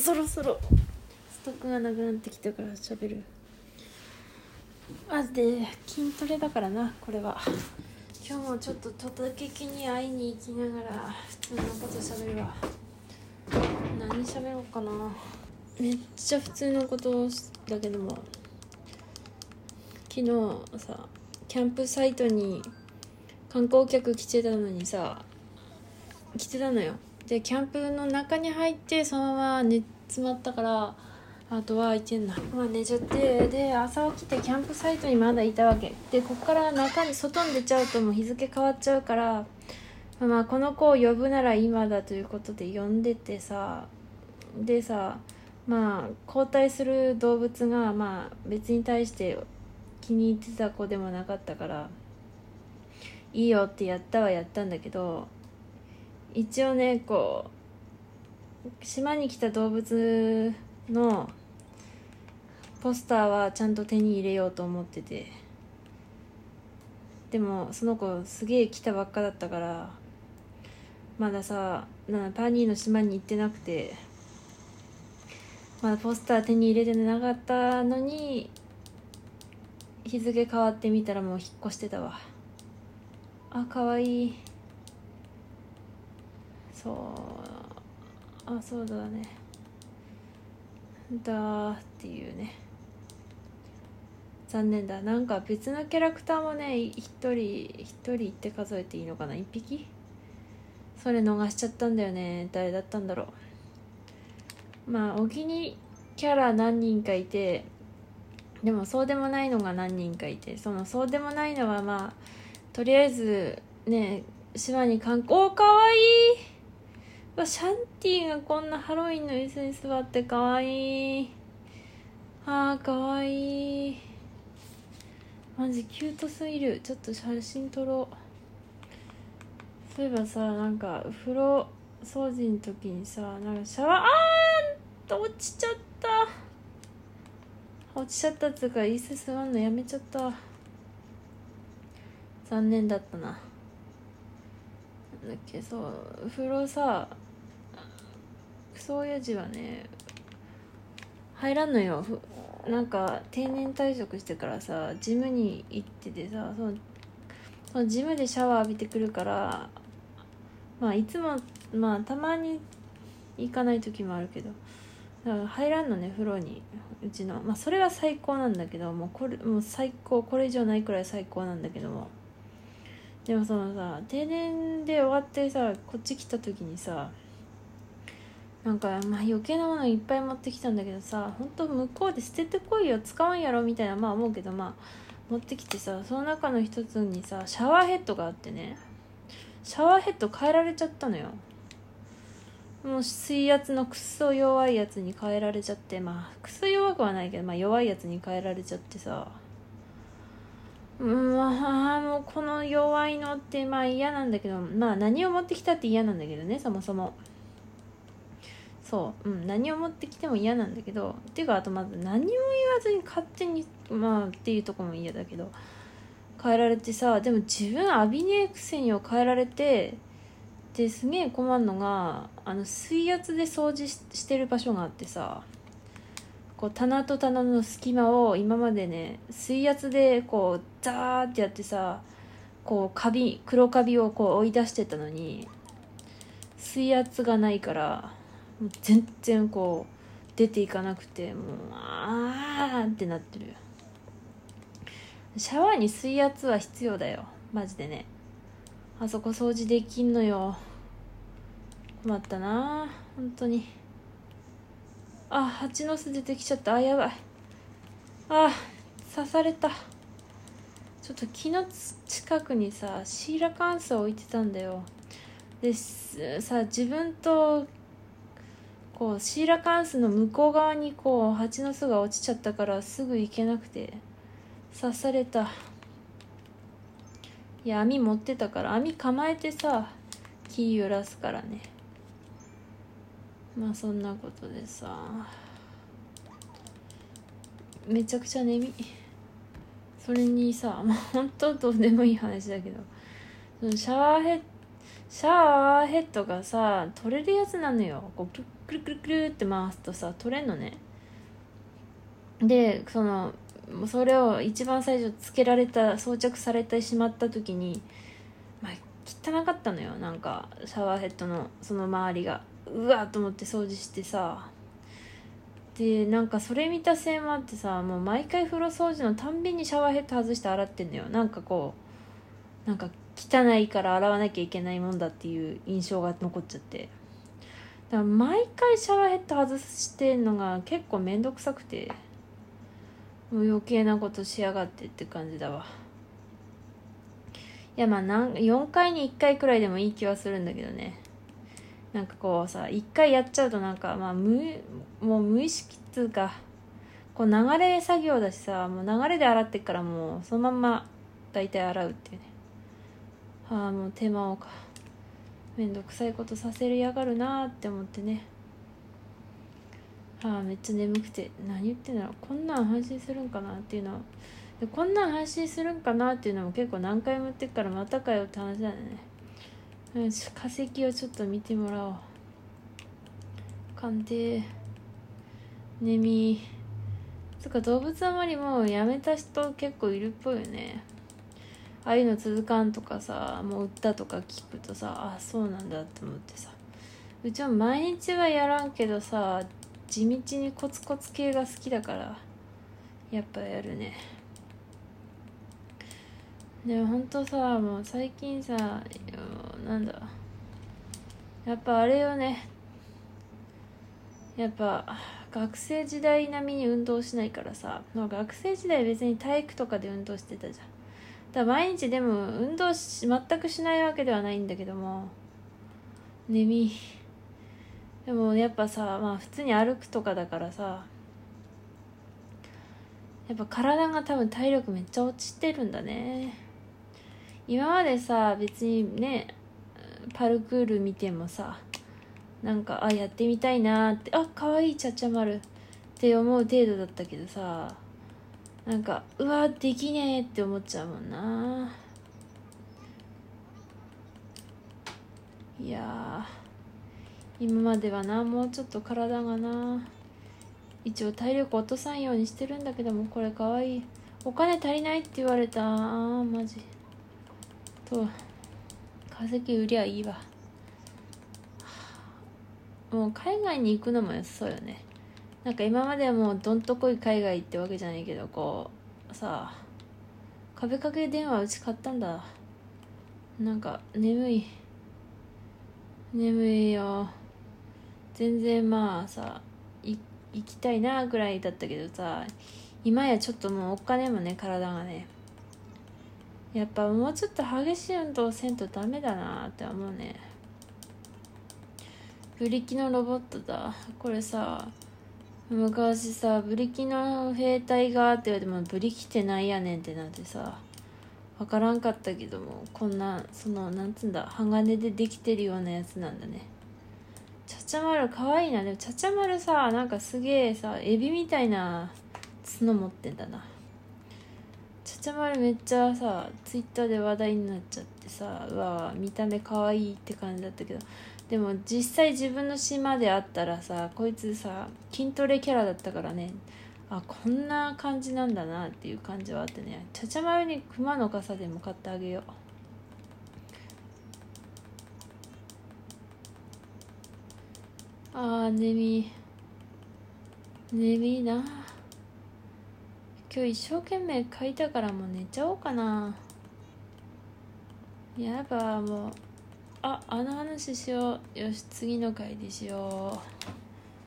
そろそろ。ストックがなくなってきたから喋る。あで筋トレだからなこれは。今日もちょっとトタケキに会いに行きながら普通のこと喋るわ。何喋ろうかな。めっちゃ普通のことだけども昨日さキャンプサイトに観光客来てたのにさ来てたのよでキャンプの中に入ってそのまま寝詰まったからあとは行ってんな。まあ寝ちゃってで朝起きてキャンプサイトにまだいたわけ。でこっから中に外に出ちゃうともう日付変わっちゃうからまあこの子を呼ぶなら今だということで呼んでてさでさまあ交代する動物がまあ別に対して気に入ってた子でもなかったからいいよってやったはやったんだけど一応ねこう島に来た動物のポスターはちゃんと手に入れようと思ってて。でもその子すげえ来たばっかだったからまださなパニーの島に行ってなくてまだポスター手に入れてなかったのに日付変わってみたらもう引っ越してたわ。あかわいい。そう。あそうだね。だっていうね。残念だ。なんか別のキャラクターもね一人一人って数えていいのかな。一匹？それ逃しちゃったんだよね。誰だったんだろう。まあお気にキャラ何人かいてでもそうでもないのが何人かいてそのそうでもないのはまあとりあえずね島に観光。おかわいい！わシャンティがこんなハロウィンの椅子に座ってかわい。いあーかわい。いマジキュートすぎる。ちょっと写真撮ろう。そういえばさなんか風呂掃除の時にさなんかシャワーあー落ちちゃった。落ちちゃったっつうか椅子座るのやめちゃった。残念だったな。だっけそう風呂さクソ親父はね入らんのよ。なんか定年退職してからさジムに行っててさそのそのジムでシャワー浴びてくるからまあいつもまあたまに行かない時もあるけど入らんのね風呂にうちの。まあそれは最高なんだけどもうこれもう最高。これ以上ないくらい最高なんだけども。でもそのさ定年で終わってさこっち来た時にさなんかまあ余計なものいっぱい持ってきたんだけどさ本当向こうで捨ててこいよ使わんやろみたいなまあ思うけどまあ持ってきてさその中の一つにさシャワーヘッドがあってね。シャワーヘッド変えられちゃったのよ。もう水圧のくっそ弱いやつに変えられちゃってまあくっそ弱くはないけど、まあ、弱いやつに変えられちゃってさ。うんまあもうこの弱いのってまあ嫌なんだけどまあ何を持ってきたって嫌なんだけどねそもそも。そう、うん、何を持ってきても嫌なんだけどっていうかあとまず何も言わずに勝手にまあっていうとこも嫌だけど変えられてさでも自分浴びねえくせにを変えられてですげえ困るのがあの水圧で掃除ししてる場所があってさこう棚と棚の隙間を今までね水圧でこうザーってやってさこうカビ黒カビをこう追い出してたのに水圧がないからもう全然こう出ていかなくてもうあーってなってる。シャワーに水圧は必要だよ。マジでね。あそこ掃除できんのよ。困ったな。本当に。あ蜂の巣出てきちゃった。あやばい。あ刺された。ちょっと木の近くにさシーラカンスを置いてたんだよ。でさ自分とこうシーラカンスの向こう側にこう蜂の巣が落ちちゃったからすぐ行けなくて刺された。いや網持ってたから網構えてさ木揺らすからね。まあそんなことでさ。めちゃくちゃ眠いそれにさ まあ本当どうでもいい話だけどそのシャワーヘッシャワーヘッドがさ取れるやつなのよ。こうくるくるくるって回すとさ取れんのね。でそのそれを一番最初つけられた装着されてしまった時に、まあ、汚かったのよ。なんかシャワーヘッドのその周りが。うわっと思って掃除してさ。でなんかそれ見たせいもあってさもう毎回風呂掃除のたんびにシャワーヘッド外して洗ってんのよ。なんかこうなんか汚いから洗わなきゃいけないもんだっていう印象が残っちゃって。だから毎回シャワーヘッド外してんのが結構面倒くさくてもう余計なことしやがってって感じだわ。いやまあなん4回に1回くらいでもいい気はするんだけどね。なんかこうさ1回やっちゃうとなんかまあ無もう無意識っつうかこう流れ作業だしさもう流れで洗ってっからもうそのまんま大体洗うっていうね。ああもう手間をか。めんどくさいことさせるやがるなーって思ってね。ああめっちゃ眠くて。何言ってんだろう。こんなん配信するんかなっていうのは。でこんなん配信するんかなっていうのも結構何回も言ってっからまたかよって話だよね。よし化石をちょっと見てもらおう。鑑定。眠つか動物あまりもうやめた人結構いるっぽいよね。ああいうの続かんとかさもう売ったとか聞くとさあそうなんだって思ってさ。うちは毎日はやらんけどさ地道にコツコツ系が好きだからやっぱやるね。でもほんとさもう最近さなんだやっぱあれよね。やっぱ学生時代並みに運動しないからさ学生時代別に体育とかで運動してたじゃん。だ毎日でも運動し全くしないわけではないんだけども。眠い。でもやっぱさまあ普通に歩くとかだからさ。やっぱ体が多分体力めっちゃ落ちてるんだね。今までさ別にねパルクール見てもさなんかあやってみたいなってあ可愛いちゃちゃ丸って思う程度だったけどさ。なんかうわできねえって思っちゃうもんな。いや今まではなもうちょっと体がな一応体力落とさんようにしてるんだけどもこれかわいい。お金足りないって言われた。あマジ。と化石売りゃいいわ。もう海外に行くのも良さそうよね。なんか今までもうどんとこい海外ってわけじゃないけどこうさあ壁掛け電話うち買ったんだ。なんか眠い。眠いよ。全然まあさ行きたいなぐらいだったけどさ今やちょっともうお金もね体がね。やっぱもうちょっと激しい運動せんとダメだなって思うね。ブリキのロボットだ。これさ昔さブリキの兵隊がって言われてもブリキってないやねんってなってさ分からんかったけどもこんなそのなんつうんだ鋼でできてるようなやつなんだね。ちゃちゃ丸かわいいな。でもちゃちゃ丸さなんかすげえさエビみたいな角持ってんだな。ちゃちゃ丸めっちゃさツイッターで話題になっちゃって。さうわ見た目かわいって感じだったけどでも実際自分の島であったらさこいつさ筋トレキャラだったからねあこんな感じなんだなっていう感じはあってねちゃちゃ丸に熊の傘でも買ってあげよう。あー眠い眠いな。今日一生懸命書いたからもう寝ちゃおうかな。やばもう。ああの話しよう。よし次の回でしよう。